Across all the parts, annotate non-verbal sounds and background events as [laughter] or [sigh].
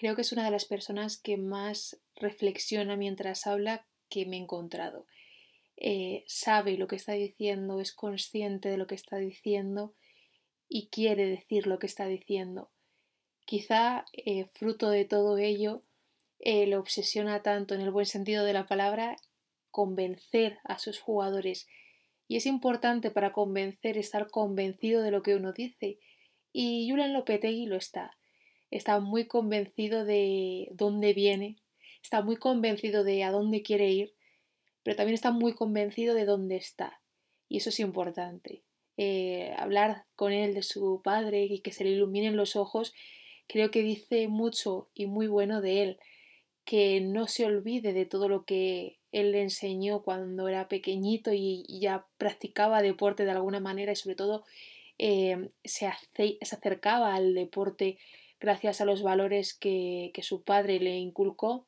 Creo que es una de las personas que más reflexiona mientras habla que me he encontrado. Eh, sabe lo que está diciendo, es consciente de lo que está diciendo y quiere decir lo que está diciendo. Quizá eh, fruto de todo ello eh, le obsesiona tanto en el buen sentido de la palabra convencer a sus jugadores. Y es importante para convencer estar convencido de lo que uno dice. Y Julian Lopetegui lo está. Está muy convencido de dónde viene, está muy convencido de a dónde quiere ir, pero también está muy convencido de dónde está. Y eso es importante. Eh, hablar con él de su padre y que se le iluminen los ojos, creo que dice mucho y muy bueno de él. Que no se olvide de todo lo que él le enseñó cuando era pequeñito y, ya practicaba deporte de alguna manera y sobre todo eh, se, se, acercaba al deporte gracias a los valores que, que su padre le inculcó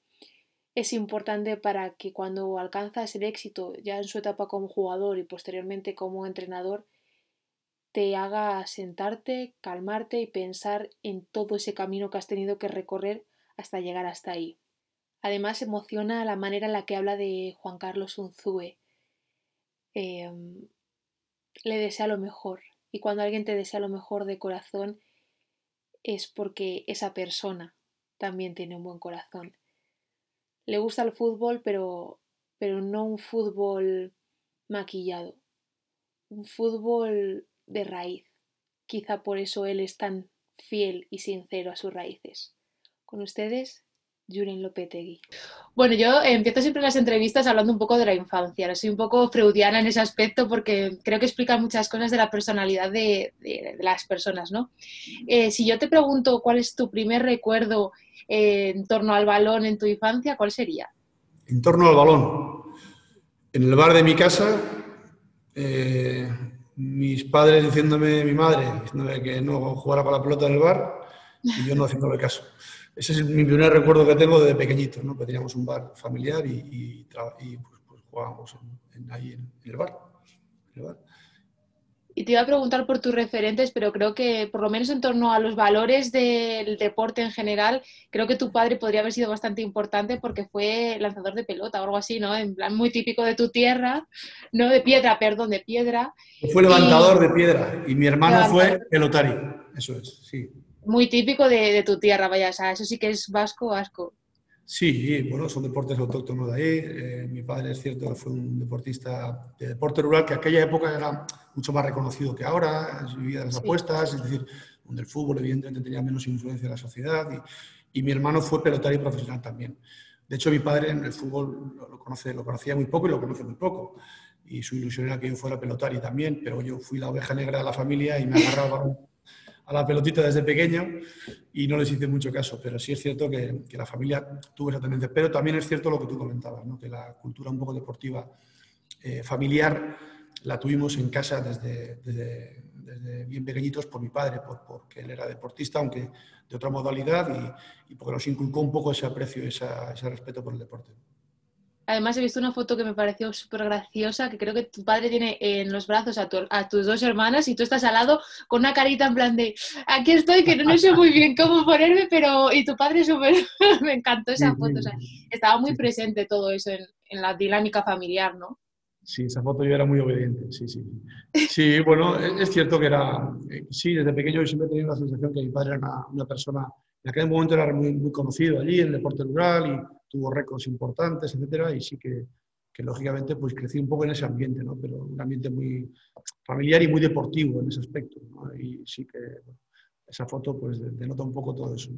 es importante para que cuando alcanzas el éxito ya en su etapa como jugador y posteriormente como entrenador, te haga sentarte, calmarte y pensar en todo ese camino que has tenido que recorrer hasta llegar hasta ahí. Además emociona la manera en la que habla de Juan Carlos Unzúe. Em, le desea lo mejor y cuando alguien te desea lo mejor de corazón es porque esa persona también tiene un buen corazón le gusta el fútbol, pero, pero no un fútbol maquillado, un fútbol de raíz. Quizá por eso él es tan fiel y sincero a sus raíces. Con ustedes, Julen Lopetegui. Bueno, yo empiezo siempre las entrevistas hablando un poco de la infancia. Soy un poco freudiana en ese aspecto porque creo que explica muchas cosas de la personalidad de, las personas, ¿no? Eh, si yo te pregunto cuál es tu primer recuerdo eh, en torno al balón en tu infancia, ¿cuál sería? En torno al balón. En el bar de mi casa, eh, mis padres diciéndome, mi madre, diciéndome que no jugara para la pelota en el bar y yo no haciéndole caso. Ese es mi primer recuerdo que tengo desde pequeñito, ¿no? que teníamos un bar familiar y, pues, pues, jugábamos ahí en, el bar. Y te iba a preguntar por tus referentes, pero creo que por lo menos en torno a los valores del deporte en general, creo que tu padre podría haber sido bastante importante porque fue lanzador de pelota o algo así, ¿no? En plan muy típico de tu tierra, no de piedra, perdón, de piedra. Fue levantador de piedra y mi hermano fue pelotario, eso es, sí muy típico de, tu tierra, vaya, o sea, eso sí que es vasco, vasco. Sí, bueno, son deportes autóctonos de ahí. Eh, mi padre, es cierto, fue un deportista de deporte rural que en aquella época era mucho más reconocido que ahora, vivía de las apuestas, es decir, donde el fútbol evidentemente tenía menos influencia en la sociedad y, y mi hermano fue pelotario profesional también. De hecho, mi padre en el fútbol lo, conoce, lo conocía muy poco y lo conoce muy poco. Y su ilusión era que yo fuera pelotario también, pero yo fui la oveja negra de la familia y me agarraba a la pelotita desde pequeño y no les hice mucho caso, pero sí es cierto que, la familia tuvo esa tendencia. Pero también es cierto lo que tú comentabas, ¿no? que la cultura un poco deportiva eh, familiar la tuvimos en casa desde, desde, bien pequeñitos por mi padre, por, porque él era deportista, aunque de otra modalidad, y, porque nos inculcó un poco ese aprecio ese respeto por el deporte. Además, he visto una foto que me pareció súper graciosa, que creo que tu padre tiene en los brazos a, tus dos hermanas y tú estás al lado con una carita en plan de, aquí estoy, que no sé muy bien cómo ponerme, pero... Y tu padre súper... [laughs] me encantó esa foto. O sea, estaba muy presente todo eso en, la dinámica familiar, ¿no? Sí, esa foto yo era muy obediente, sí, sí. Sí, bueno, es cierto que era... Eh, sí, desde pequeño yo siempre he tenido la sensación que mi padre era una, persona... En aquel momento era muy, muy conocido allí en el deporte rural y tuvo récords importantes, etcétera, y sí que, que, lógicamente pues crecí un poco en ese ambiente, ¿no? Pero un ambiente muy familiar y muy deportivo en ese aspecto, ¿no? Y sí que esa foto pues denota un poco todo eso.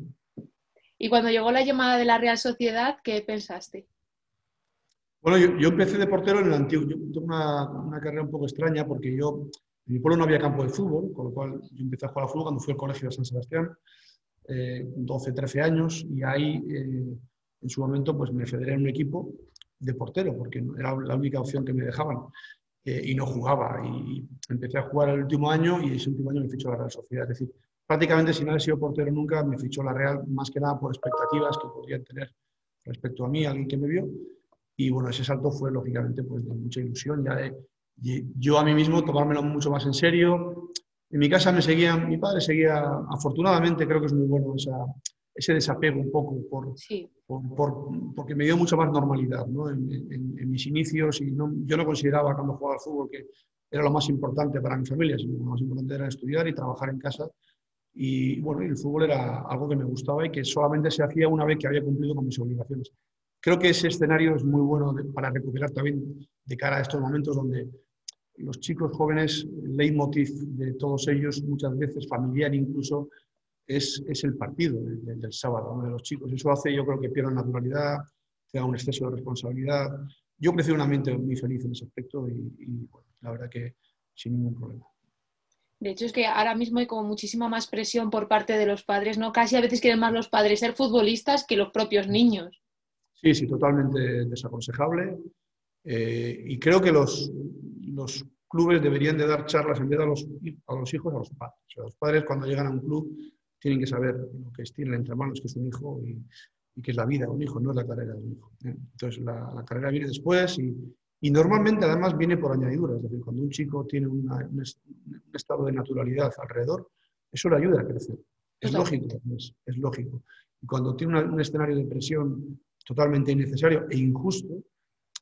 Y cuando llegó la llamada de la Real Sociedad, ¿qué pensaste? Bueno, yo, yo empecé de portero en el antiguo. Yo tuve una, una, carrera un poco extraña porque yo, en mi pueblo no había campo de fútbol, con lo cual yo empecé a jugar al fútbol cuando fui al colegio de San Sebastián, eh, 12, 13 años, y ahí eh, en su momento pues me federé en un equipo de portero, porque era la única opción que me dejaban. Eh, y no jugaba. Y empecé a jugar el último año y ese último año me fichó la Real Sociedad. Es decir, prácticamente si no he sido portero nunca, me fichó la Real más que nada por expectativas que podrían tener respecto a mí, alguien que me vio. Y bueno, ese salto fue lógicamente pues, de mucha ilusión, ya yo a mí mismo tomármelo mucho más en serio. En mi casa me seguían, mi padre seguía, afortunadamente creo que es muy bueno esa, ese desapego un poco por, por, porque me dio mucha más normalidad ¿no? en, mis inicios y no, yo no consideraba cuando jugaba al fútbol que era lo más importante para mi familia, sino lo más importante era estudiar y trabajar en casa. Y bueno, el fútbol era algo que me gustaba y que solamente se hacía una vez que había cumplido con mis obligaciones. Creo que ese escenario es muy bueno para recuperar también de cara a estos momentos donde los chicos jóvenes, el leitmotiv de todos ellos, muchas veces familiar incluso, es, es el partido del, sábado de los chicos. Eso hace, yo creo que pierdan naturalidad, tenga un exceso de responsabilidad. Yo crecí en un ambiente muy feliz en ese aspecto y, bueno, la verdad que sin ningún problema. De hecho, es que ahora mismo hay como muchísima más presión por parte de los padres, ¿no? Casi a veces quieren más los padres ser futbolistas que los propios niños. Sí, sí, totalmente desaconsejable. Eh, y creo que los, los clubes deberían de dar charlas en vez de a los, a los hijos, a los padres. O sea, los padres cuando llegan a un club tienen que saber lo que tienen entre manos, que es un hijo y, que es la vida de un hijo, no es la carrera de un hijo. ¿eh? Entonces, la, carrera viene después y, y, normalmente además viene por añadidura. Es decir, cuando un chico tiene un, estado de naturalidad alrededor, eso le ayuda a crecer. Es lógico, es, lógico. Y cuando tiene un escenario de presión totalmente innecesario e injusto,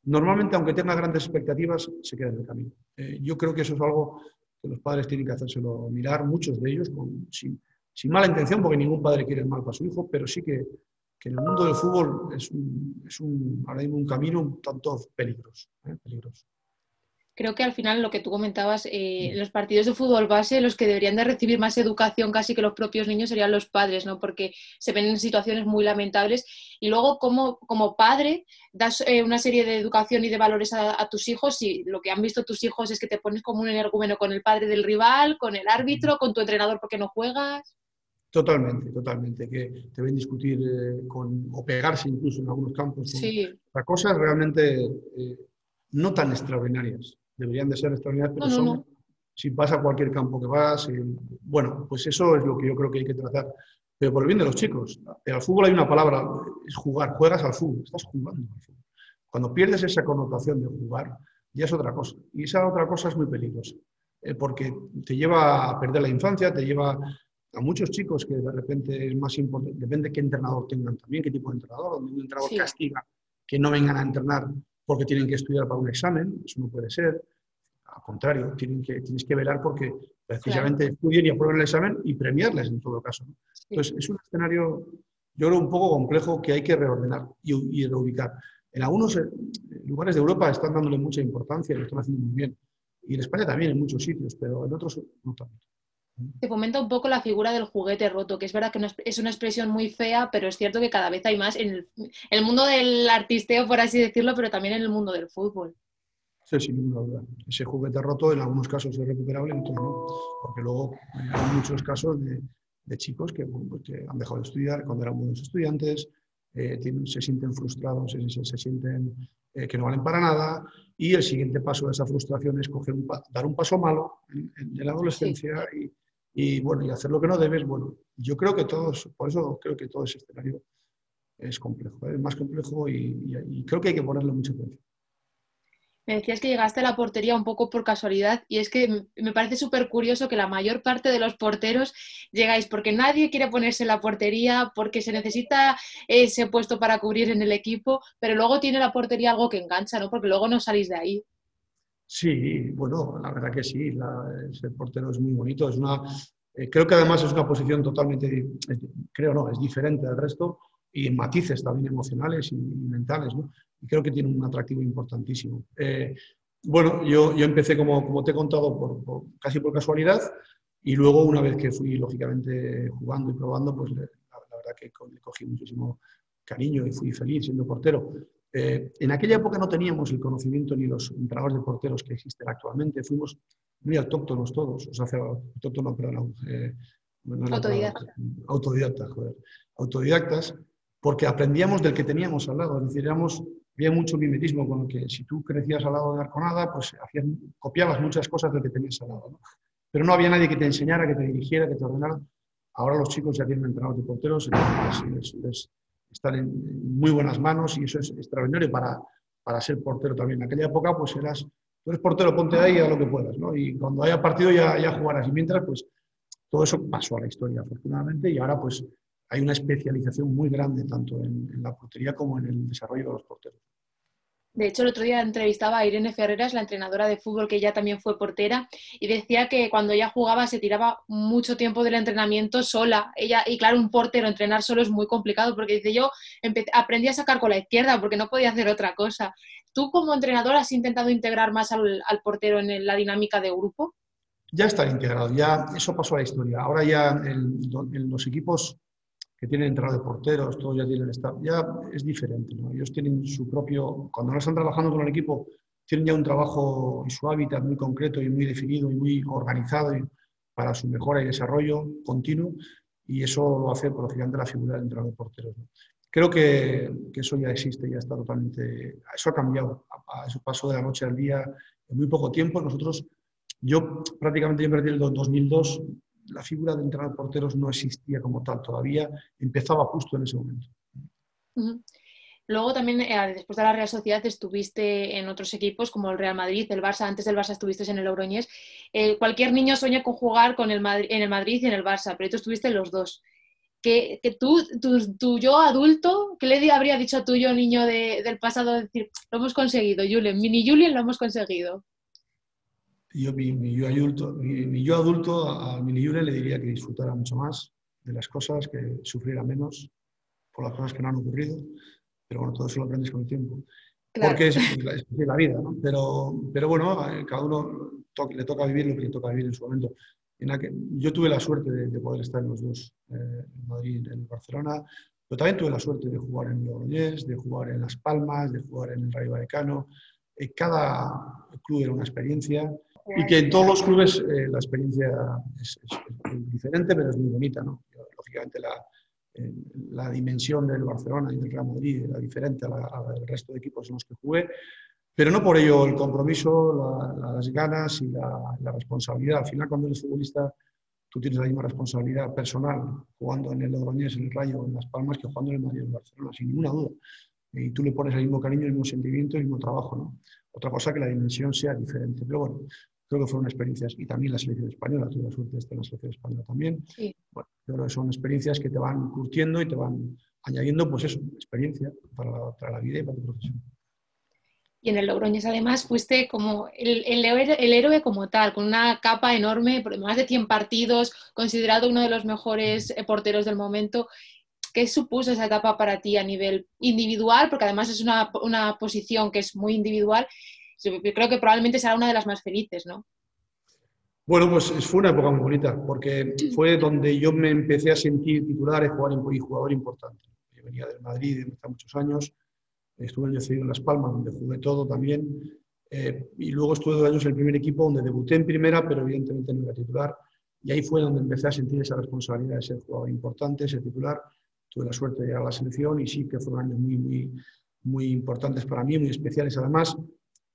normalmente, aunque tenga grandes expectativas, se queda en el camino. Eh, yo creo que eso es algo que los padres tienen que hacérselo mirar, muchos de ellos, con, sin, sin mala intención, porque ningún padre quiere el mal para su hijo, pero sí que, que en el mundo del fútbol es, un, es un, ahora mismo un camino un tanto peligroso, ¿eh? peligroso creo que al final lo que tú comentabas, eh, los partidos de fútbol base, los que deberían de recibir más educación casi que los propios niños serían los padres, ¿no? Porque se ven en situaciones muy lamentables. Y luego, como, como padre, das eh, una serie de educación y de valores a, tus hijos y lo que han visto tus hijos es que te pones como un energúmeno con el padre del rival, con el árbitro, con tu entrenador porque no juegas. Totalmente, totalmente, que te ven discutir eh, con, o pegarse incluso en algunos campos. Sí. Cosas realmente no tan extraordinarias deberían de ser extraordinarias, pero son, si pasa a cualquier campo que vas, bueno, pues eso es lo que yo creo que hay que tratar. Pero por el bien de los chicos, el fútbol hay una palabra, es jugar, juegas al fútbol, estás jugando al fútbol. Cuando pierdes esa connotación de jugar, ya es otra cosa. Y esa otra cosa es muy peligrosa, eh, porque te lleva a perder la infancia, te lleva a muchos chicos que de repente es más importante, depende de qué entrenador tengan también, qué tipo de entrenador, donde un entrenador castiga que no vengan a entrenar porque tienen que estudiar para un examen, eso no puede ser. Al contrario, tienen que, tienes que velar porque precisamente estudien y aprueben el examen y premiarles en todo caso. Entonces, es un escenario, yo creo, un poco complejo que hay que reordenar y, reubicar. En algunos eh, lugares de Europa están dándole mucha importancia y lo están haciendo muy bien. Y en España también, en muchos sitios, pero en otros no tanto se fomenta un poco la figura del juguete roto, que es verdad que es una expresión muy fea, pero es cierto que cada vez hay más en el, mundo del artisteo, por así decirlo, pero también en el mundo del fútbol. Sí, sin ninguna duda. Ese juguete roto en algunos casos es recuperable, en otros no, porque luego hay muchos casos de, chicos pues que, han dejado de estudiar cuando eran buenos estudiantes, eh, se sienten frustrados, se, sienten eh, que no valen para nada, y el siguiente paso de esa frustración es coger dar un paso malo en, la adolescencia y y bueno, y hacer lo que no debes, bueno, yo creo que todos, por eso creo que todo ese escenario es complejo, ¿eh? es más complejo y, creo que hay que ponerle mucha atención. Me decías que llegaste a la portería un poco por casualidad y es que me parece súper curioso que la mayor parte de los porteros llegáis porque nadie quiere ponerse en la portería, porque se necesita ese puesto para cubrir en el equipo, pero luego tiene la portería algo que engancha, ¿no? Porque luego no salís de ahí. Sí, bueno, la verdad que sí, ser portero es muy bonito. Es una, eh, creo que además es una posición totalmente, creo no, es diferente del resto y en matices también emocionales y, mentales, ¿no? Y creo que tiene un atractivo importantísimo. Eh, bueno, yo, yo empecé, como, como te he contado, por, casi por casualidad y luego una vez que fui, lógicamente, jugando y probando, pues la, la verdad que le cogí muchísimo cariño y fui feliz siendo portero. Eh, en aquella época no teníamos el conocimiento ni los entrenadores de porteros que existen actualmente. Fuimos muy autóctonos todos. O sea, autóctonos, perdón, eh, autodidactas, joder. Autodidactas, porque aprendíamos del que teníamos al lado. Es decir, éramos, había mucho mimetismo con lo que si tú crecías al lado de Arconada, pues hacías, copiabas muchas cosas del que tenías al lado. Pero no había nadie que te enseñara, que te dirigiera, que te ordenara. Ahora los chicos ya tienen entrenadores de porteros, les, están en muy buenas manos y eso es extraordinario para, para ser portero también. En aquella época, pues eras, tú eres portero, ponte ahí a lo que puedas, ¿no? Y cuando haya partido ya, ya jugarás. Y mientras, pues todo eso pasó a la historia, afortunadamente, y ahora pues hay una especialización muy grande tanto en, la portería como en el desarrollo de los porteros. De hecho, el otro día entrevistaba a Irene Ferreras, la entrenadora de fútbol, que ella también fue portera, y decía que cuando ella jugaba se tiraba mucho tiempo del entrenamiento sola. Ella, y claro, un portero entrenar solo es muy complicado, porque dice yo aprendí a sacar con la izquierda porque no podía hacer otra cosa. ¿Tú como entrenador has intentado integrar más al, portero en la dinámica de grupo? Ya está integrado, ya eso pasó a la historia. Ahora ya en los equipos que tienen entrada de porteros, todos ya tienen staff, ya es diferente. ¿no? Ellos tienen su propio, cuando no están trabajando con el equipo, tienen ya un trabajo y su hábitat muy concreto y muy definido y muy organizado para su mejora y desarrollo continuo y eso lo hace, por lo la figura del entrenador de porteros. Creo que, que, eso ya existe, ya está totalmente, eso ha cambiado, a, eso pasó de la noche al día en muy poco tiempo. Nosotros, yo prácticamente en el 2002 la figura de entrenador porteros no existía como tal todavía, empezaba justo en ese momento. Luego también, eh, después de la Real Sociedad, estuviste en otros equipos como el Real Madrid, el Barça. Antes del Barça estuviste en el Logroñés. Eh, cualquier niño sueña con jugar con el en el Madrid y en el Barça, pero tú estuviste en los dos. Que, tú, yo adulto, ¿qué le habría dicho a tu yo niño del pasado? Decir, lo hemos conseguido, Julien, mini Julien lo hemos conseguido yo, mi, yo adulto, mi, yo adulto a, mi Yure le diría que disfrutara mucho más de las cosas, que sufriera menos por las cosas que no han ocurrido, pero bueno, todo eso lo aprendes con el tiempo. Porque es, la vida, ¿no? Pero, pero bueno, cada uno le toca vivir lo que le toca vivir en su momento. En yo tuve la suerte de, poder estar en los dos, eh, en Madrid y en Barcelona, pero también tuve la suerte de jugar en Logroñés, de jugar en Las Palmas, de jugar en el Rayo Vallecano. Eh, cada club era una experiencia y que en todos los clubes eh, la experiencia es, diferente, pero es muy bonita. ¿no? Lógicamente la, eh, la, dimensión del Barcelona y del Real Madrid era diferente a la, resto de equipos en los que jugué, pero no por ello el compromiso, las ganas y la, responsabilidad. Al final, cuando eres futbolista, tú tienes la misma responsabilidad personal jugando en el Logroñés, en el Rayo, en Las Palmas, que jugando en el Madrid en el Barcelona, sin ninguna duda. Y tú le pones el mismo cariño, el mismo sentimiento, el mismo trabajo. ¿no? Otra cosa que la dimensión sea diferente. Pero bueno, creo que fueron experiencias, y también la selección española, tuve la suerte de estar en la selección española también. Bueno, creo que son experiencias que te van curtiendo y te van añadiendo, pues eso, experiencia para la, la vida y para tu profesión. Y en el Logroñés además fuiste como el, el, el, héroe como tal, con una capa enorme, más de 100 partidos, considerado uno de los mejores eh, porteros del momento. ¿Qué supuso esa etapa para ti a nivel individual? Porque además es una, una posición que es muy individual yo creo que probablemente será una de las más felices, ¿no? Bueno, pues fue una época muy bonita, porque fue donde yo me empecé a sentir titular y jugador importante. Yo venía del Madrid hace muchos años, estuve año cedido en Las Palmas, donde jugué todo también, eh, y luego estuve dos años en el primer equipo, donde debuté en primera, pero evidentemente no era titular, y ahí fue donde empecé a sentir esa responsabilidad de ser jugador importante, ser titular. Tuve la suerte de llegar a la selección y sí que fueron años muy, muy, muy importantes para mí, muy especiales además,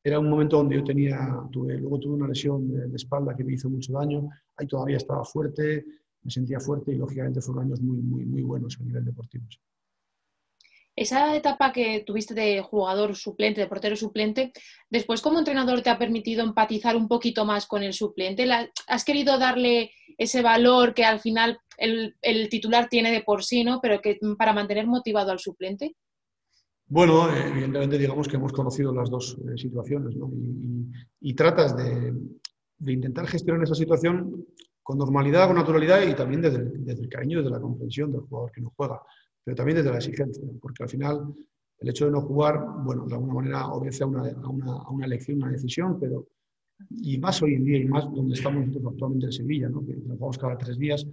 era un momento donde yo tenía, tuve, luego tuve una lesión de, espalda que me hizo mucho daño, ahí todavía estaba fuerte, me sentía fuerte y lógicamente fueron años muy, muy, muy buenos a nivel deportivo. Esa etapa que tuviste de jugador suplente, de portero suplente, después como entrenador te ha permitido empatizar un poquito más con el suplente. ¿Has querido darle ese valor que al final el, el titular tiene de por sí, ¿no? pero que para mantener motivado al suplente? Bueno, evidentemente digamos que hemos conocido las dos eh, situaciones ¿no? y, tratas de, intentar gestionar esa situación con normalidad, con naturalidad y también desde el, desde el, cariño, desde la comprensión del jugador que no juega, pero también desde la exigencia, porque al final el hecho de no jugar, bueno, de alguna manera obedece a una, a una, a una elección, una decisión, pero y más hoy en día y más donde estamos actualmente en Sevilla, ¿no? que jugamos cada tres días,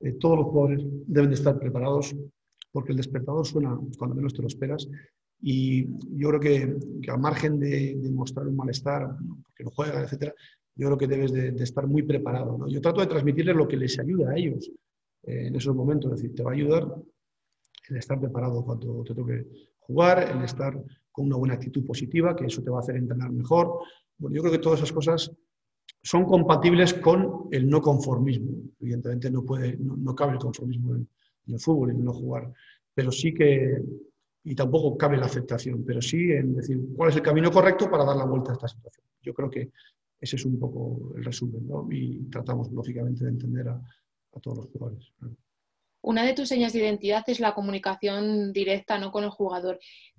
eh, todos los jugadores deben de estar preparados porque el despertador suena cuando menos te lo esperas. Y yo creo que, que margen de, mostrar un malestar, porque no juegan, etc., yo creo que debes de, estar muy preparado. ¿no? Yo trato de transmitirles lo que les ayuda a ellos eh, en esos momentos. Es decir, te va a ayudar el estar preparado cuando te toque jugar, el estar con una buena actitud positiva, que eso te va a hacer entrenar mejor. Bueno, yo creo que todas esas cosas son compatibles con el no conformismo. Evidentemente no, puede, no, cabe el conformismo en, en el fútbol, en no jugar. Pero sí que, y tampoco cabe la aceptación, pero sí en decir cuál es el camino correcto para dar la vuelta a esta situación. Yo creo que ese es un poco el resumen, ¿no? Y tratamos, lógicamente, de entender a, todos los jugadores. Una de tus señas de identidad es la comunicación directa ¿no? con el jugador.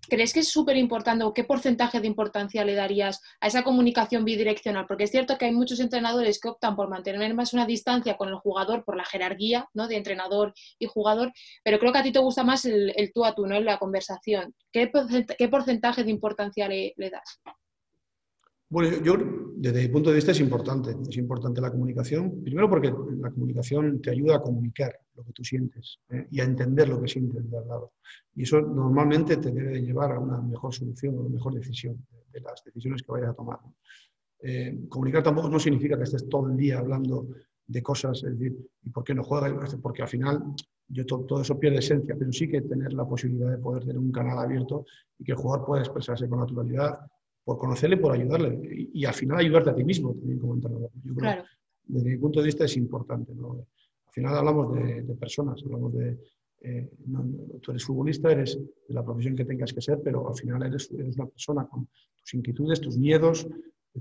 ¿Crees que es súper importante o qué porcentaje de importancia le darías a esa comunicación bidireccional? Porque es cierto que hay muchos entrenadores que optan por mantener más una distancia con el jugador por la jerarquía ¿no? de entrenador y jugador, pero creo que a ti te gusta más el, tú a tú, ¿no? la conversación. ¿Qué porcentaje, de importancia le das? Bueno, yo, desde mi punto de vista es importante, es importante la comunicación, primero porque la comunicación te ayuda a comunicar lo que tú sientes ¿eh? y a entender lo que sientes de al lado. Y eso normalmente te debe llevar a una mejor solución, a una mejor decisión de, las decisiones que vayas a tomar. Eh, comunicar tampoco no significa que estés todo el día hablando de cosas, es decir, ¿y por qué no juegas? Porque al final yo todo, eso pierde esencia, pero sí que tener la posibilidad de poder tener un canal abierto y que el jugador pueda expresarse con naturalidad, por conocerle, por ayudarle y, al final ayudarte a ti mismo también como entrenador. Yo creo, desde mi punto de vista es importante. Al final hablamos de, personas, hablamos de... Eh, tú eres futbolista, eres de la profesión que tengas que ser, pero al final eres, eres una persona con tus inquietudes, tus miedos,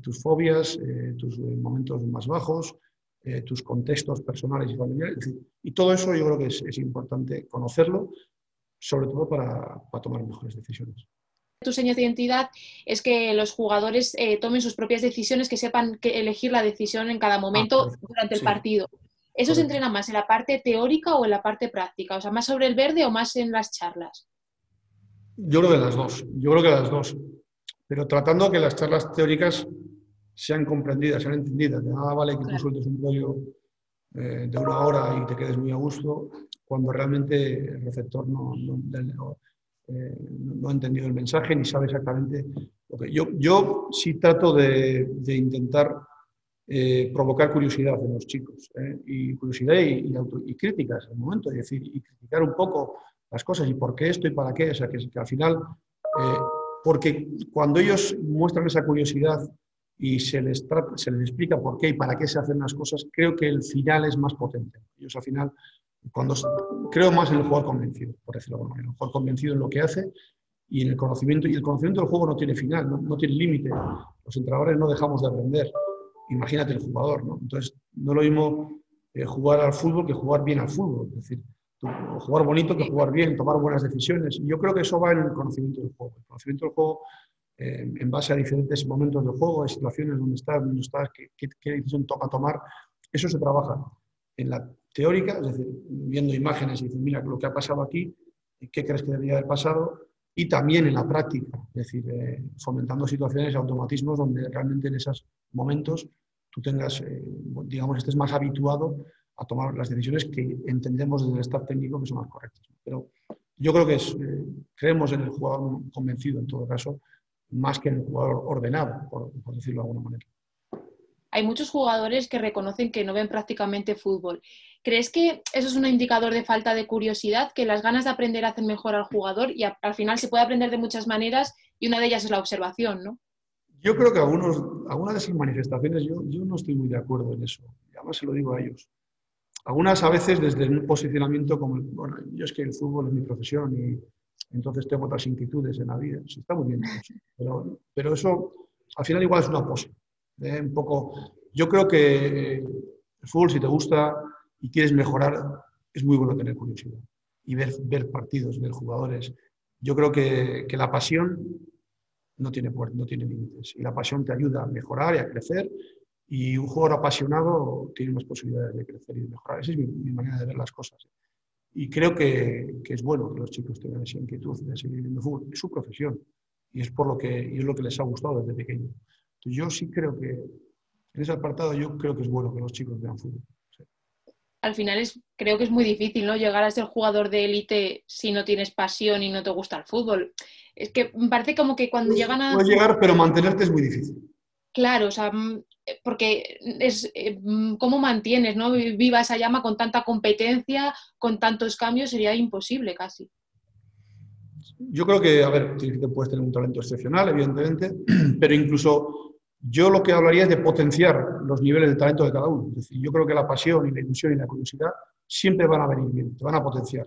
tus fobias, eh, tus momentos más bajos, eh, tus contextos personales y familiares. y todo eso yo creo que es, es importante conocerlo, sobre todo para, para tomar mejores decisiones tus señas de identidad es que los jugadores eh, tomen sus propias decisiones, que sepan que elegir la decisión en cada ah, momento durante el partido. ¿Eso se entrena más en la parte teórica o en la parte práctica? O sea, más sobre el verde o más en las charlas? Yo creo que las dos. Yo creo que las dos. Pero tratando que las charlas teóricas sean comprendidas, sean entendidas. De nada vale que tú sueltes un rollo eh, de una hora y te quedes muy a gusto cuando realmente el receptor no, no eh, no ha entendido el mensaje ni sabe exactamente lo que... Yo, yo sí trato de, intentar eh, provocar curiosidad en los chicos, ¿eh? y curiosidad y, y, críticas en el momento, es decir, y criticar un poco las cosas y por qué esto y para qué, o sea, que, al final, porque cuando ellos muestran esa curiosidad y se les, se les explica por qué y para qué se hacen las cosas, creo que el final es más potente. Ellos al final cuando creo más en el jugador convencido, por decirlo de alguna manera, el jugador convencido en lo que hace y en el conocimiento. Y el conocimiento del juego no tiene final, no, tiene límite. Los entrenadores no dejamos de aprender. Imagínate el jugador, ¿no? Entonces, no lo mismo eh, jugar al fútbol que jugar bien al fútbol. Es decir, jugar bonito que jugar bien, tomar buenas decisiones. Y yo creo que eso va en el conocimiento del juego. El conocimiento del juego eh, en base a diferentes momentos del juego, a situaciones donde estás, dónde estás, qué, qué decisión toca tomar, eso se trabaja en la teórica, es decir, viendo imágenes y diciendo, mira, lo que ha pasado aquí, ¿qué crees que debería haber pasado? Y también en la práctica, es decir, eh, fomentando situaciones y automatismos donde realmente en esos momentos tú tengas, eh, digamos, estés más habituado a tomar las decisiones que entendemos desde el staff técnico que son más correctas. Pero yo creo que es, eh, creemos en el jugador convencido en todo caso, más que en el jugador ordenado, por decirlo de alguna manera hay muchos jugadores que reconocen que no ven prácticamente fútbol. ¿Crees que eso es un indicador de falta de curiosidad, que las ganas de aprender hacen mejor al jugador y al final se puede aprender de muchas maneras y una de ellas es la observación, ¿no? Yo creo que algunos, algunas de esas manifestaciones yo, yo no estoy muy de acuerdo en eso, y además se lo digo a ellos. Algunas a veces desde un posicionamiento como, bueno, yo es que el fútbol es mi profesión y entonces tengo otras inquietudes en la vida. está muy bien, pero, pero eso al final igual es una pose. ¿eh? un poco, yo creo que el fútbol, si te gusta y quieres mejorar, es muy bueno tener curiosidad y ver, ver partidos, ver jugadores. Yo creo que, que la pasión no tiene, no tiene límites y la pasión te ayuda a mejorar y a crecer y un jugador apasionado tiene más posibilidades de crecer y de mejorar. Esa es mi, manera de ver las cosas. Y creo que, que, es bueno que los chicos tengan esa inquietud de seguir viendo fútbol. Es su profesión y es, por lo que, y es lo que les ha gustado desde pequeño yo sí creo que en ese apartado yo creo que es bueno que los chicos vean fútbol. Al final es, creo que es muy difícil, ¿no? Llegar a ser jugador de élite si no tienes pasión y no te gusta el fútbol. Es que me parece como que cuando llegan a... Puedes llegar, pero mantenerte es muy difícil. Claro, o sea, mm, porque es eh, mm, cómo mantienes, ¿no? Viva esa llama con tanta competencia, con tantos cambios, sería imposible casi. Yo creo que, a ver, puedes tener un talento excepcional, evidentemente, [clears throat] pero incluso yo lo que hablaría es de potenciar los niveles de talento de cada uno. Es decir, yo creo que la pasión y la ilusión y la curiosidad siempre van a venir bien, te van a potenciar.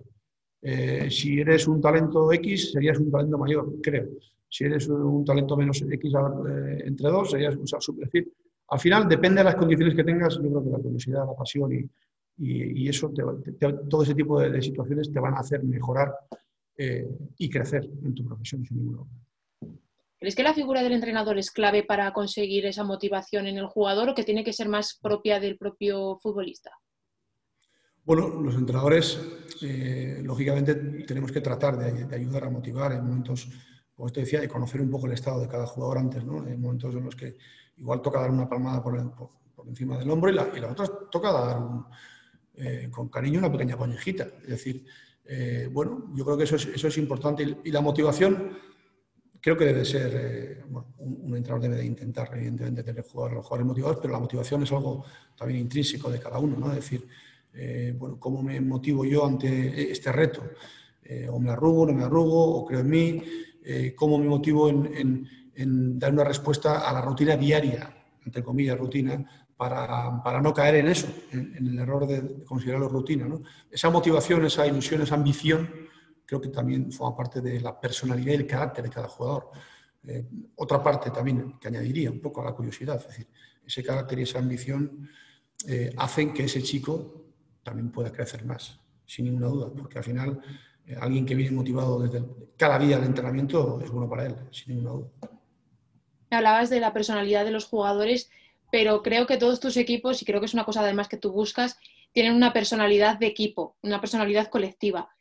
Eh, si eres un talento X, serías un talento mayor, creo. Si eres un talento menos X eh, entre dos, serías un sub. Es decir, al final, depende de las condiciones que tengas, yo creo que la curiosidad, la pasión y, y, eso, todo ese tipo de, situaciones te van a hacer mejorar eh, y crecer en tu profesión, sin ninguna ¿Crees que la figura del entrenador es clave para conseguir esa motivación en el jugador o que tiene que ser más propia del propio futbolista? Bueno, los entrenadores, eh, lógicamente, tenemos que tratar de, ayudar a motivar en momentos, como te decía, de conocer un poco el estado de cada jugador antes, ¿no? En momentos en los que igual toca dar una palmada por, encima del hombro y la, y otra toca dar eh, con cariño una pequeña coñejita. Es decir, eh, bueno, yo creo que eso es, eso es importante. Y, la motivación, creo que debe ser, eh, un, entrenador debe de intentar, evidentemente, tener jugadores, los jugadores motivados, pero la motivación es algo también intrínseco de cada uno, ¿no? Es decir, bueno, ¿cómo me motivo yo ante este reto? o me arrugo, no me arrugo, o creo en mí, cómo me motivo en, en dar una respuesta a la rutina diaria, entre comillas, rutina, para, no caer en eso, en, el error de, considerarlo rutina. Esa motivación, esa ilusión, esa ambición, creo que también forma parte de la personalidad y el carácter de cada jugador. Eh, otra parte también que añadiría un poco a la curiosidad, es decir, ese carácter y esa ambición eh, hacen que ese chico también pueda crecer más, sin ninguna duda, porque al final eh, alguien que viene motivado desde cada día al entrenamiento es bueno para él, sin ninguna duda. Hablabas de la personalidad de los jugadores pero creo que todos tus equipos, y creo que es una cosa además que tú buscas, tienen una personalidad de equipo, una personalidad colectiva.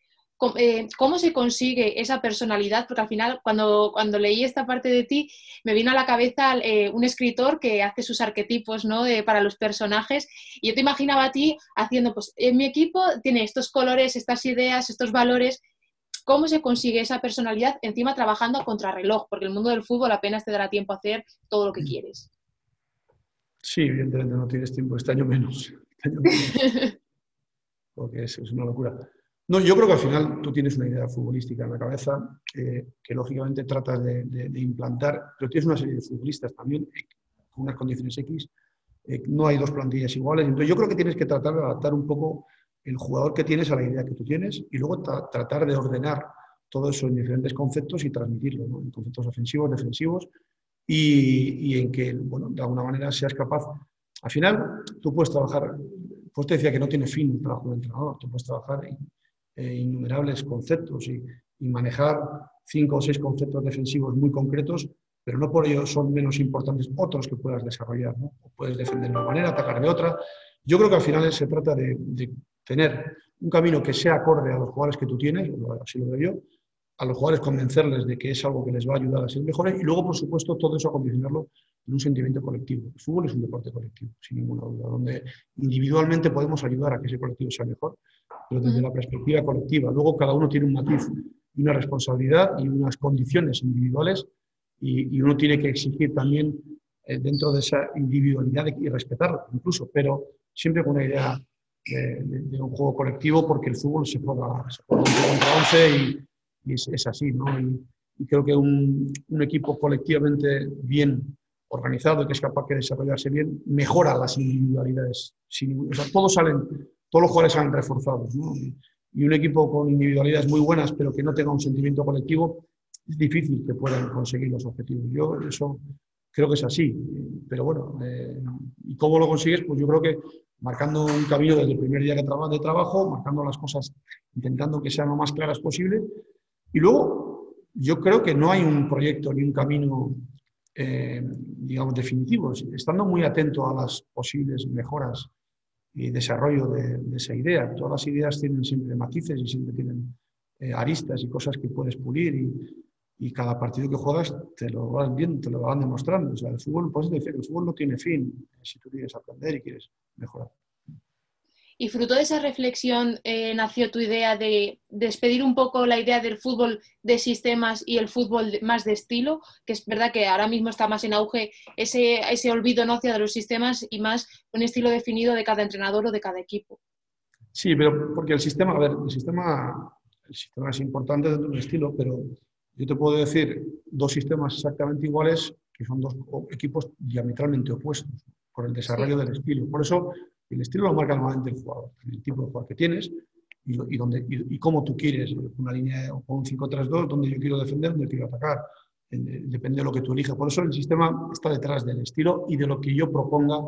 Eh, ¿Cómo, se consigue esa personalidad? Porque al final, cuando, cuando leí esta parte de ti, me vino a la cabeza eh, un escritor que hace sus arquetipos ¿no? para los personajes. Y yo te imaginaba a ti haciendo, pues, en mi equipo tiene estos colores, estas ideas, estos valores. ¿Cómo se consigue esa personalidad encima trabajando a contrarreloj? Porque el mundo del fútbol apenas te dará tiempo a hacer todo lo que mm. quieres. Sí, evidentemente no tienes tiempo, este año menos. Este [laughs] porque es, una locura. No, yo creo que al final tú tienes una idea futbolística en la cabeza eh, que lógicamente tratas de, implantar, pero tienes una serie de futbolistas también eh, con unas condiciones X. Eh, no hay dos plantillas iguales. Entonces yo creo que tienes que tratar de adaptar un poco el jugador que tienes a la idea que tú tienes y luego tratar de ordenar todo eso en diferentes conceptos y transmitirlo, ¿no? en conceptos ofensivos, defensivos y, en que, bueno, de alguna manera seas capaz. Al final, tú puedes trabajar, pues te decía que no tiene fin el trabajo del entrenador, tú puedes trabajar en, eh, innumerables conceptos y, manejar cinco o seis conceptos defensivos muy concretos, pero no por ello son menos importantes otros que puedas desarrollar. ¿no? puedes defender de una manera, atacar de otra. Yo creo que al final se trata de, de tener un camino que sea acorde a los jugadores que tú tienes, así lo veo yo, a los jugadores convencerles de que es algo que les va a ayudar a ser mejores y luego, por supuesto, todo eso acondicionarlo en un sentimiento colectivo. El fútbol es un deporte colectivo, sin ninguna duda, donde individualmente podemos ayudar a que ese colectivo sea mejor, pero desde la perspectiva colectiva. Luego cada uno tiene un matiz y una responsabilidad y unas condiciones individuales y, uno tiene que exigir también eh, dentro de esa individualidad y respetarla incluso, pero siempre con una idea de, un juego colectivo porque el fútbol se juega, se juega 11 contra 11 y y es, así, ¿no? Y, creo que un, un, equipo colectivamente bien organizado que es capaz de desarrollarse bien mejora las individualidades. sea, todos salen, todos los jugadores salen reforzados, ¿no? Y un equipo con individualidades muy buenas, pero que no tenga un sentimiento colectivo, es difícil que puedan conseguir los objetivos. Yo eso creo que es así. Pero bueno, eh, ¿y cómo lo consigues? Pues yo creo que marcando un camino desde el primer día de trabajo, marcando las cosas, intentando que sean lo más claras posible y luego, yo creo que no hay un proyecto ni un camino, eh, digamos, definitivo. Estando muy atento a las posibles mejoras y desarrollo de, esa idea. Todas las ideas tienen siempre matices y siempre tienen eh, aristas y cosas que puedes pulir y, cada partido que juegas te lo van viendo, te lo van demostrando. O sea, el fútbol, puedes decir, el fútbol no tiene fin si tú quieres aprender y quieres mejorar. Y fruto de esa reflexión eh, nació tu idea de despedir un poco la idea del fútbol de sistemas y el fútbol más de estilo, que es verdad que ahora mismo está más en auge ese, ese olvido ¿no? hacia los sistemas y más un estilo definido de cada entrenador o de cada equipo. Sí, pero porque el sistema, a ver, el sistema, el sistema es importante dentro del estilo, pero yo te puedo decir dos sistemas exactamente iguales que son dos equipos diametralmente opuestos por el desarrollo del estilo. Por eso el estilo lo marca normalmente el jugador, el tipo de jugador que tienes y, dónde, y, cómo tú quieres, una línea o un 5-3-2, donde yo quiero defender, donde quiero atacar. Depende de lo que tú elijas. Por eso el sistema está detrás del estilo y de lo que yo proponga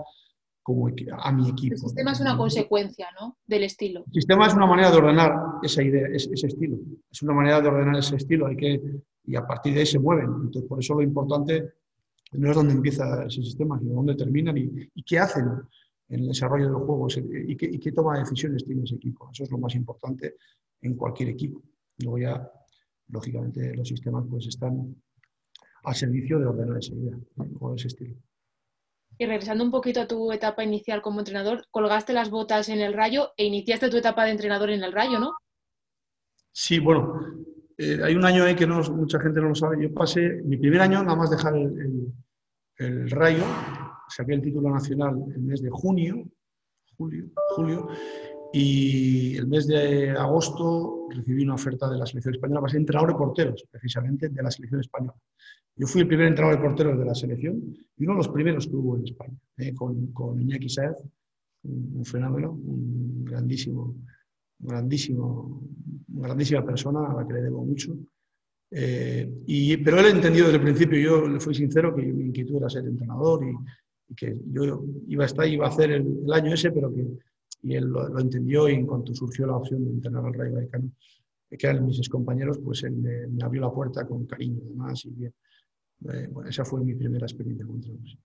como a mi equipo. El sistema es una consecuencia ¿no? del estilo. El sistema es una manera de ordenar esa idea, ese, estilo. Es una manera de ordenar ese estilo hay que, y a partir de ahí se mueven. Entonces, por eso lo importante no es dónde empieza ese sistema, sino dónde terminan y, qué hacen en el desarrollo de los juegos y qué, y qué toma de decisiones tiene ese equipo. Eso es lo más importante en cualquier equipo. Luego ya, lógicamente, los sistemas pues están al servicio de ordenar esa idea o ese estilo. Y regresando un poquito a tu etapa inicial como entrenador, colgaste las botas en el rayo e iniciaste tu etapa de entrenador en el rayo, ¿no? Sí, bueno, eh, hay un año ahí que no, mucha gente no lo sabe. Yo pasé mi primer año nada más dejar el, el, rayo, saqué el título nacional el mes de junio, julio, julio, y el mes de agosto recibí una oferta de la selección española para ser entrenador de porteros, precisamente de la selección española. Yo fui el primer entrenador de porteros de la selección y uno de los primeros que hubo en España, eh, con, con, Iñaki Saez, un, fenómeno, un grandísimo, grandísimo, una grandísima persona a la que le debo mucho. Eh, y, pero él entendió desde el principio, yo le fui sincero, que mi inquietud era ser entrenador y, que yo iba a estar, iba a hacer el, año ese, pero que y él lo, entendió y en cuanto surgió la opción de entrenar al Rayo Vallecano, que eran mis compañeros, pues él me, abrió la puerta con cariño además y bien. Eh, bueno, esa fue mi primera experiencia con entrenadores.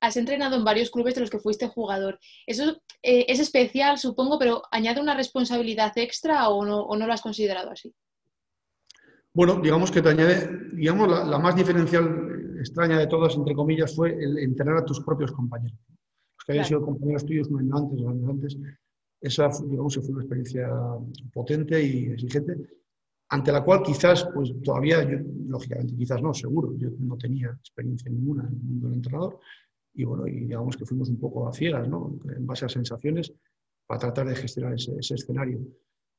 Has entrenado en varios clubes de los que fuiste jugador. Eso eh, es especial, supongo, pero ¿añade una responsabilidad extra o no, o no lo has considerado así? Bueno, digamos que te añade, digamos, la, más diferencial, extraña de todas, entre comillas, fue el entrenar a tus propios compañeros. Los que habían sido compañeros tuyos un año antes, dos años antes, esa, digamos, fue una experiencia potente y exigente ante la cual quizás, pues todavía, yo, lógicamente, quizás no, seguro, yo no tenía experiencia ninguna en el mundo del entrenador, y bueno, y digamos que fuimos un poco a ciegas, ¿no? En base a sensaciones, para tratar de gestionar ese, escenario.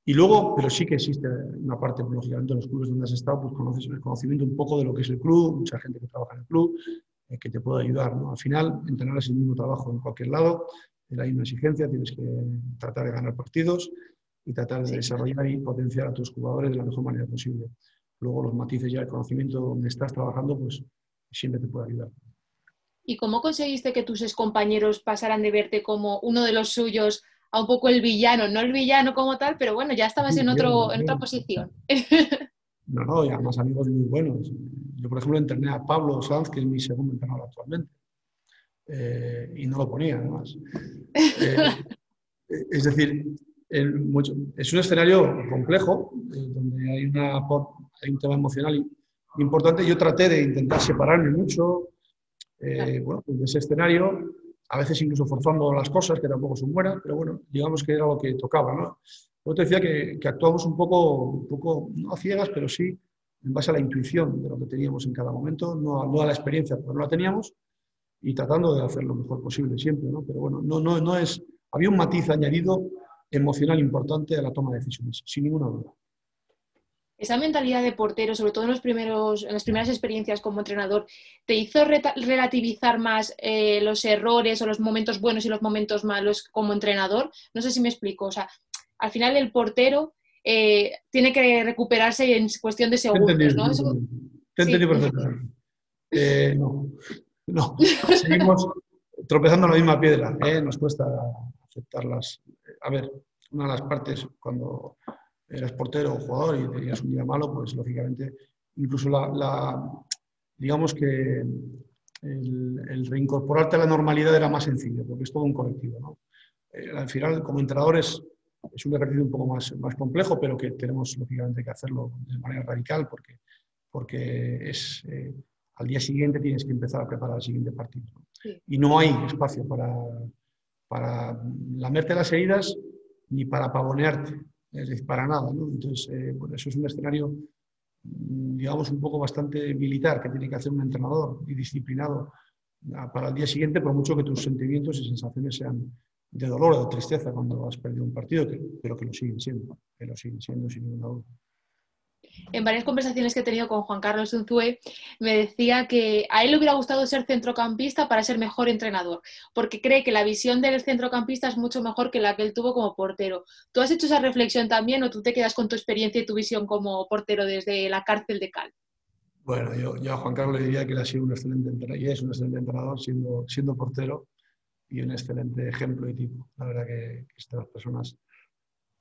Y luego, pero sí que existe una parte, lógicamente, en los clubes donde has estado, pues conoces el conocimiento un poco de lo que es el club, mucha gente que trabaja en el club, eh, que te puede ayudar, ¿no? Al final, entrenar es el mismo trabajo en cualquier lado, hay una exigencia, tienes que tratar de ganar partidos, y tratar de desarrollar y potenciar a tus jugadores de la mejor manera posible. Luego los matices ya el conocimiento donde estás trabajando, pues siempre te puede ayudar. ¿Y cómo conseguiste que tus compañeros pasaran de verte como uno de los suyos a un poco el villano? No el villano como tal, pero bueno, ya estabas en, otro, en otra posición. No, no, y además amigos muy buenos. Yo, por ejemplo, entrené a Pablo Sanz, que es mi segundo entrenador actualmente. Eh, y no lo ponía, además. Eh, es decir, es un escenario complejo, eh, donde hay, una, hay un tema emocional importante. Yo traté de intentar separarme mucho eh, bueno, pues de ese escenario, a veces incluso forzando las cosas, que tampoco son buenas, pero bueno, digamos que era lo que tocaba. ¿no? Yo te decía que, que, actuamos un poco, un poco, no a ciegas, pero sí en base a la intuición de lo que teníamos en cada momento, no a, no a la experiencia, porque no la teníamos, y tratando de hacer lo mejor posible siempre. ¿no? Pero bueno, no, no, no es, había un matiz añadido emocional importante a la toma de decisiones, sin ninguna duda. Esa mentalidad de portero, sobre todo en, los primeros, en las primeras experiencias como entrenador, ¿te hizo relativizar más eh, los errores o los momentos buenos y los momentos malos como entrenador? No sé si me explico. O sea, al final el portero eh, tiene que recuperarse en cuestión de segundos, ¿no? Te entendí perfectamente. Eh, no, no. Seguimos tropezando en la misma piedra. Nos cuesta aceptarlas a ver, una de las partes cuando eras portero o jugador y tenías un día malo, pues lógicamente, incluso la, digamos que el, reincorporarte a la normalidad era más sencillo, porque es todo un colectivo. ¿no? Eh, al final, como entrenadores, es un ejercicio un poco más, más complejo, pero que tenemos lógicamente que hacerlo de manera radical, porque, porque es, eh, al día siguiente tienes que empezar a preparar el siguiente partido. Y no hay espacio para, para lamerte las heridas ni para pavonearte, es decir, para nada. ¿no? Entonces, eh, eso es un escenario, mm, digamos, un poco bastante militar que tiene que hacer un entrenador y disciplinado ah, para el día siguiente, por mucho que tus sentimientos y sensaciones sean de dolor o de tristeza cuando has perdido un partido, pero que lo siguen siendo, que lo siguen siendo sin ninguna duda en varias conversaciones que he tenido con Juan Carlos Unzue, me decía que a él le hubiera gustado ser centrocampista para ser mejor entrenador, porque cree que la visión del centrocampista es mucho mejor que la que él tuvo como portero. ¿Tú has hecho esa reflexión también o tú te quedas con tu experiencia y tu visión como portero desde la cárcel de Cal? Bueno, yo, a Juan Carlos le diría que él ha sido un excelente entrenador y es un excelente entrenador siendo, portero y un excelente ejemplo y tipo. La verdad que, es de las personas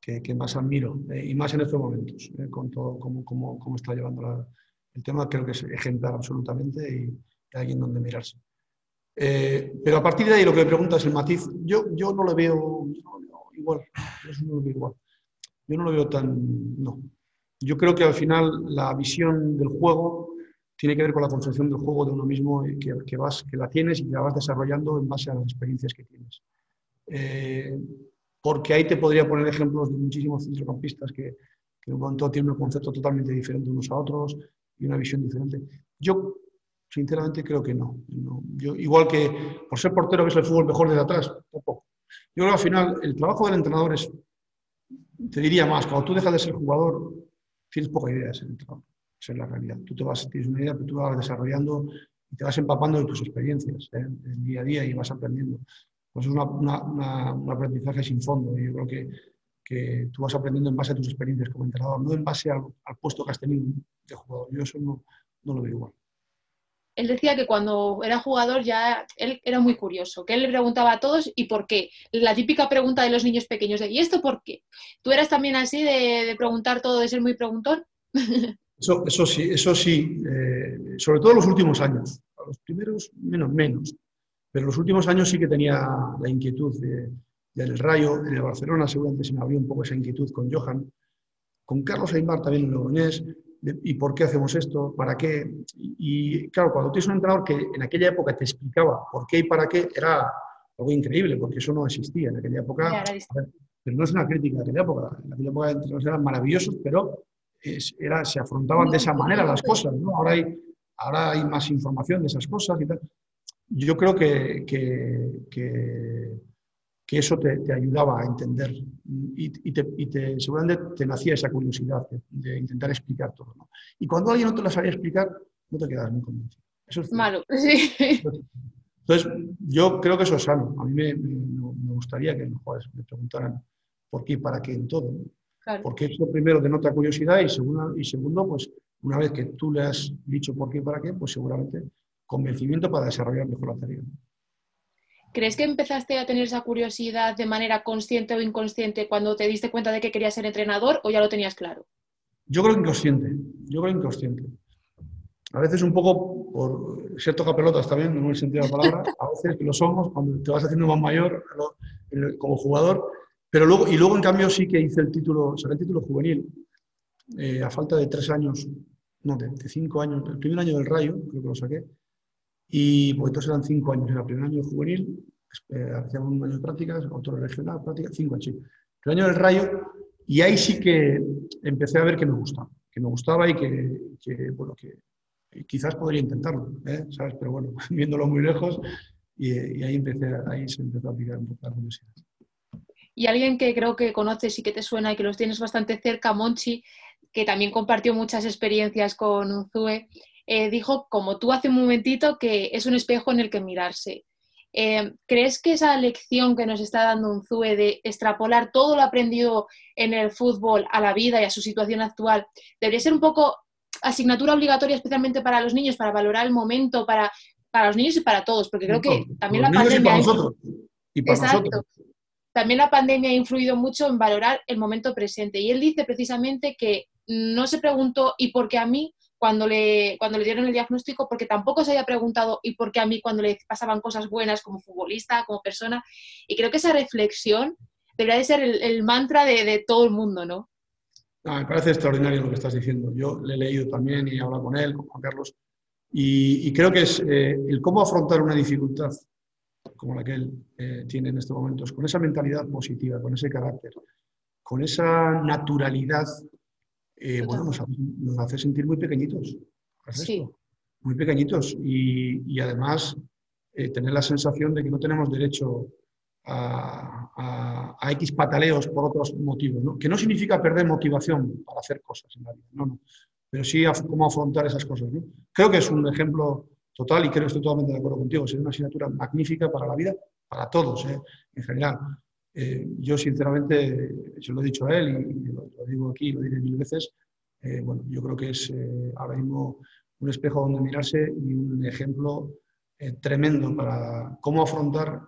que, más admiro, eh, y más en estos momentos, eh, con todo cómo, cómo, está llevando el tema, creo que es ejemplar absolutamente y alguien donde mirarse. Eh, pero a partir de ahí lo que me preguntas, el matiz, yo, yo no lo veo, igual, no lo veo igual. Yo no lo veo tan, no. Yo creo que al final la visión del juego tiene que ver con la concepción del juego de uno mismo que, que, vas, que la tienes y que la vas desarrollando en base a las experiencias que tienes. Eh, porque ahí te podría poner ejemplos de muchísimos centrocampistas que, que en cuanto tienen un concepto totalmente diferente unos a otros y una visión diferente. Yo, sinceramente, creo que no. Yo, igual que por ser portero ves el fútbol mejor desde atrás, tampoco. Yo creo que al final el trabajo del entrenador es, te diría más, cuando tú dejas de ser jugador, tienes poca idea de ser entrenador. Esa es la realidad. Tú te vas, tienes una idea, pero tú vas desarrollando y te vas empapando de tus experiencias, ¿eh? el día a día y vas aprendiendo. Pues es una, un aprendizaje sin fondo. Y yo creo que, que, tú vas aprendiendo en base a tus experiencias como entrenador, no en base al, puesto que has tenido de jugador. Yo eso no, no lo veo igual él decía que cuando era jugador ya él era muy curioso, que él le preguntaba a todos y por qué. La típica pregunta de los niños pequeños de ¿y esto por qué? ¿Tú eras también así de, de preguntar todo, de ser muy preguntón? [laughs] Eso, sí, eso sí, eh, sobre todo en los últimos años. A los primeros, menos, menos. Pero en los últimos años sí que tenía la inquietud de, del Rayo. En el Barcelona seguramente se me abrió un poco esa inquietud con Johan. Con Carlos Aymar también en Logroñés. ¿Y por qué hacemos esto? ¿Para qué? Y, claro, cuando tienes un entrenador que en aquella época te explicaba por qué y para qué, era algo increíble, porque eso no existía en aquella época. Pero no es una crítica de aquella época. En aquella época los entrenadores eran maravillosos, pero era, se afrontaban de esa manera las cosas. ¿no? Ahora, hay, ahora hay más información de esas cosas y tal. Yo creo que, que, que, eso te, te, ayudaba a entender y, y, te, y te, seguramente te nacía esa curiosidad de, intentar explicar todo. ¿no? Y cuando alguien no te lo sabía explicar, no te quedas muy convencido. Eso es Malo, [laughs] sí. Entonces, yo creo que eso es sano. A mí me, me, gustaría que los jugadores me preguntaran por qué y para qué en todo. Porque eso primero denota curiosidad y segundo, y segundo, pues una vez que tú le has dicho por qué y para qué, pues seguramente convencimiento para desarrollar mejor la tarea. ¿Crees que empezaste a tener esa curiosidad de manera consciente o inconsciente cuando te diste cuenta de que querías ser entrenador o ya lo tenías claro? Yo creo inconsciente, yo creo inconsciente. A veces un poco por ser toca pelotas también, en el sentido de la palabra, a veces lo somos cuando te vas haciendo más mayor como jugador, pero luego, y luego, en cambio, sí que hice el título, saqué el título juvenil, eh, a falta de tres años, no, de, cinco años, el primer año del Rayo, creo que lo saqué, y pues entonces eran cinco años, era el primer año juvenil, eh, hacíamos un año de prácticas, otro regional, prácticas, cinco años, El año del Rayo, y ahí sí que empecé a ver que me gustaba, que me gustaba y que, que bueno, que quizás podría intentarlo, ¿eh? ¿sabes? Pero bueno, [laughs] viéndolo muy lejos, y, y, ahí, empecé, ahí se empezó a aplicar un poco la curiosidad. Y alguien que creo que conoces y que te suena y que los tienes bastante cerca, Monchi, que también compartió muchas experiencias con Unzue, eh, dijo, como tú hace un momentito, que es un espejo en el que mirarse. Eh, ¿Crees que esa lección que nos está dando Unzue de extrapolar todo lo aprendido en el fútbol a la vida y a su situación actual debería ser un poco asignatura obligatoria, especialmente para los niños, para valorar el momento, para, para los niños y para todos? Porque creo que también la pandemia. Y para nosotros también la pandemia ha influido mucho en valorar el momento presente. Y él dice precisamente que no se preguntó ¿y por qué a mí? Cuando le, cuando le dieron el diagnóstico, porque tampoco se había preguntado ¿y por qué a mí? cuando le pasaban cosas buenas como futbolista, como persona. Y creo que esa reflexión debería de ser el, mantra de, todo el mundo, ¿no? Ah, me parece extraordinario lo que estás diciendo. Yo le he leído también y he hablado con él, con Juan Carlos, y, creo que es eh, el cómo afrontar una dificultad como la que él eh, tiene en estos momentos, con esa mentalidad positiva, con ese carácter, con esa naturalidad, eh, bueno, nos, hace sentir muy pequeñitos. Sí. Muy pequeñitos y, además eh, tener la sensación de que no tenemos derecho a, a, X pataleos por otros motivos, ¿no? que no significa perder motivación para hacer cosas en la vida, no, no. pero sí cómo afrontar esas cosas. ¿no? Creo que es un ejemplo total y creo que estoy totalmente de acuerdo contigo. Es una asignatura magnífica para la vida, para todos ¿eh? en general. Eh, yo, sinceramente, se lo he dicho a él y, lo, digo aquí lo diré mil veces. Eh, bueno, yo creo que es ahora mismo un espejo donde mirarse y un ejemplo tremendo para cómo afrontar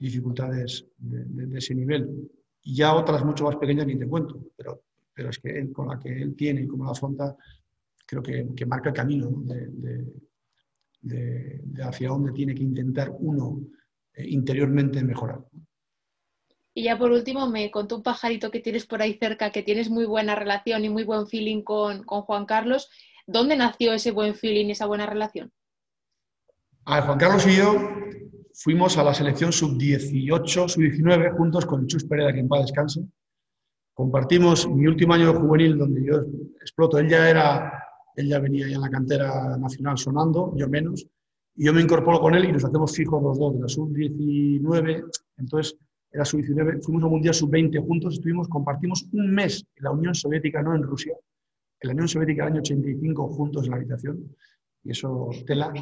dificultades de, ese nivel. Y ya otras mucho más pequeñas ni te cuento, pero, pero es que él, con la que él tiene y cómo la afronta, creo que, que marca el camino de, hacia dónde tiene que intentar uno eh, interiormente mejorar. Y ya por último, me contó un pajarito que tienes por ahí cerca, que tienes muy buena relación y muy buen feeling con, con Juan Carlos. ¿Dónde nació ese buen feeling y esa buena relación? A Juan Carlos y yo fuimos a la selección sub-18, sub-19, juntos con Chus Pérez, que en paz descanse. Compartimos mi último año de juvenil, donde yo exploto. Él ya, era, él ya venía ya en la cantera nacional sonando, yo menos. Y yo me incorporo con él y nos hacemos fijos los dos, de la sub-19. Entonces, era sub-19, fuimos a un Mundial sub-20 juntos, estuvimos, compartimos un mes en la Unión Soviética, no en Rusia, en la Unión Soviética el año 85 juntos en la habitación. Y eso tela,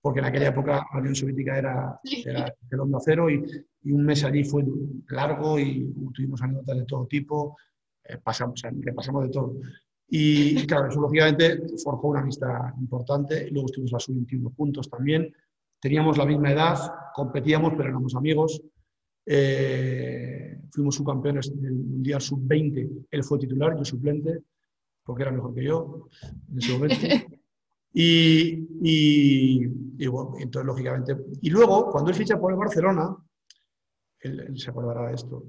porque en aquella época la Unión Soviética era, era el hondo cero y, y, un mes allí fue largo y tuvimos anécdotas de todo tipo, eh, pasamos, le pasamos de todo. Y, claro, eso lógicamente forjó una amistad importante. Luego estuvimos a sub-21 juntos también. Teníamos la misma edad, competíamos, pero éramos amigos. Eh, fuimos subcampeones del Mundial Sub-20. Él fue titular, yo suplente, porque era mejor que yo en ese momento. [laughs] Y, y, bueno, entonces, lógicamente. Y luego, cuando él ficha por el Barcelona, él, se acordará de esto,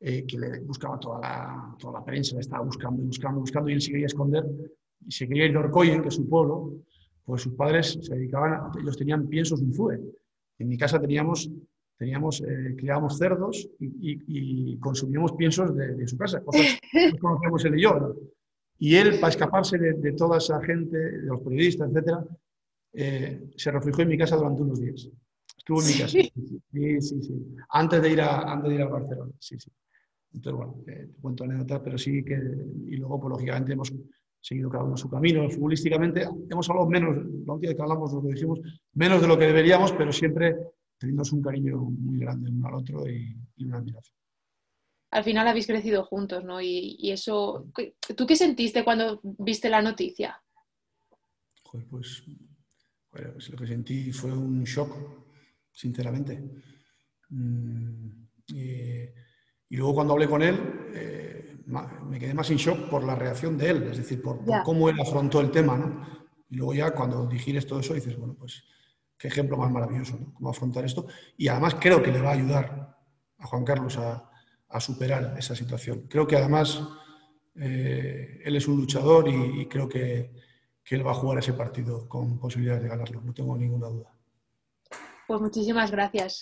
eh, que le buscaba toda la, toda la prensa, le estaba buscando, buscando, buscando, y él se quería esconder, y se quería ir a Orcoyen, que es su pueblo, pues sus padres se dedicaban, ellos tenían piensos un fue. En mi casa teníamos, teníamos eh, criábamos cerdos y, y, consumíamos piensos de, su casa, cosas [laughs] que conocíamos él y yo. ¿no? Y él, para escaparse de, toda esa gente, de los periodistas, etc., eh, se refugió en mi casa durante unos días. Estuvo en mi casa. Sí, sí, sí. Antes de ir a, antes de ir a Barcelona. Sí, sí. Entonces, bueno, eh, te cuento anécdotas, pero sí que. Y luego, pues lógicamente, hemos seguido cada uno su camino. Futbolísticamente, hemos hablado menos, la última vez que hablamos, lo que dijimos, menos de lo que deberíamos, pero siempre teniendo un cariño muy grande el uno al otro y una admiración al final habéis crecido juntos, ¿no? Y, eso, ¿tú qué sentiste cuando viste la noticia? pues, pues, lo que sentí fue un shock, sinceramente. Mm, y luego cuando hablé con él, eh, me quedé más en shock por la reacción de él, es decir, por, cómo él afrontó el tema, ¿no? Y luego ya cuando digieres todo eso dices, bueno, pues qué ejemplo más maravilloso, ¿no? Cómo afrontar esto. Y además creo que le va a ayudar a Juan Carlos a, a superar esa situación. Creo que además eh, él es un luchador y, creo que, que, él va a jugar ese partido con posibilidades de ganarlo, no tengo ninguna duda. Pues muchísimas gracias.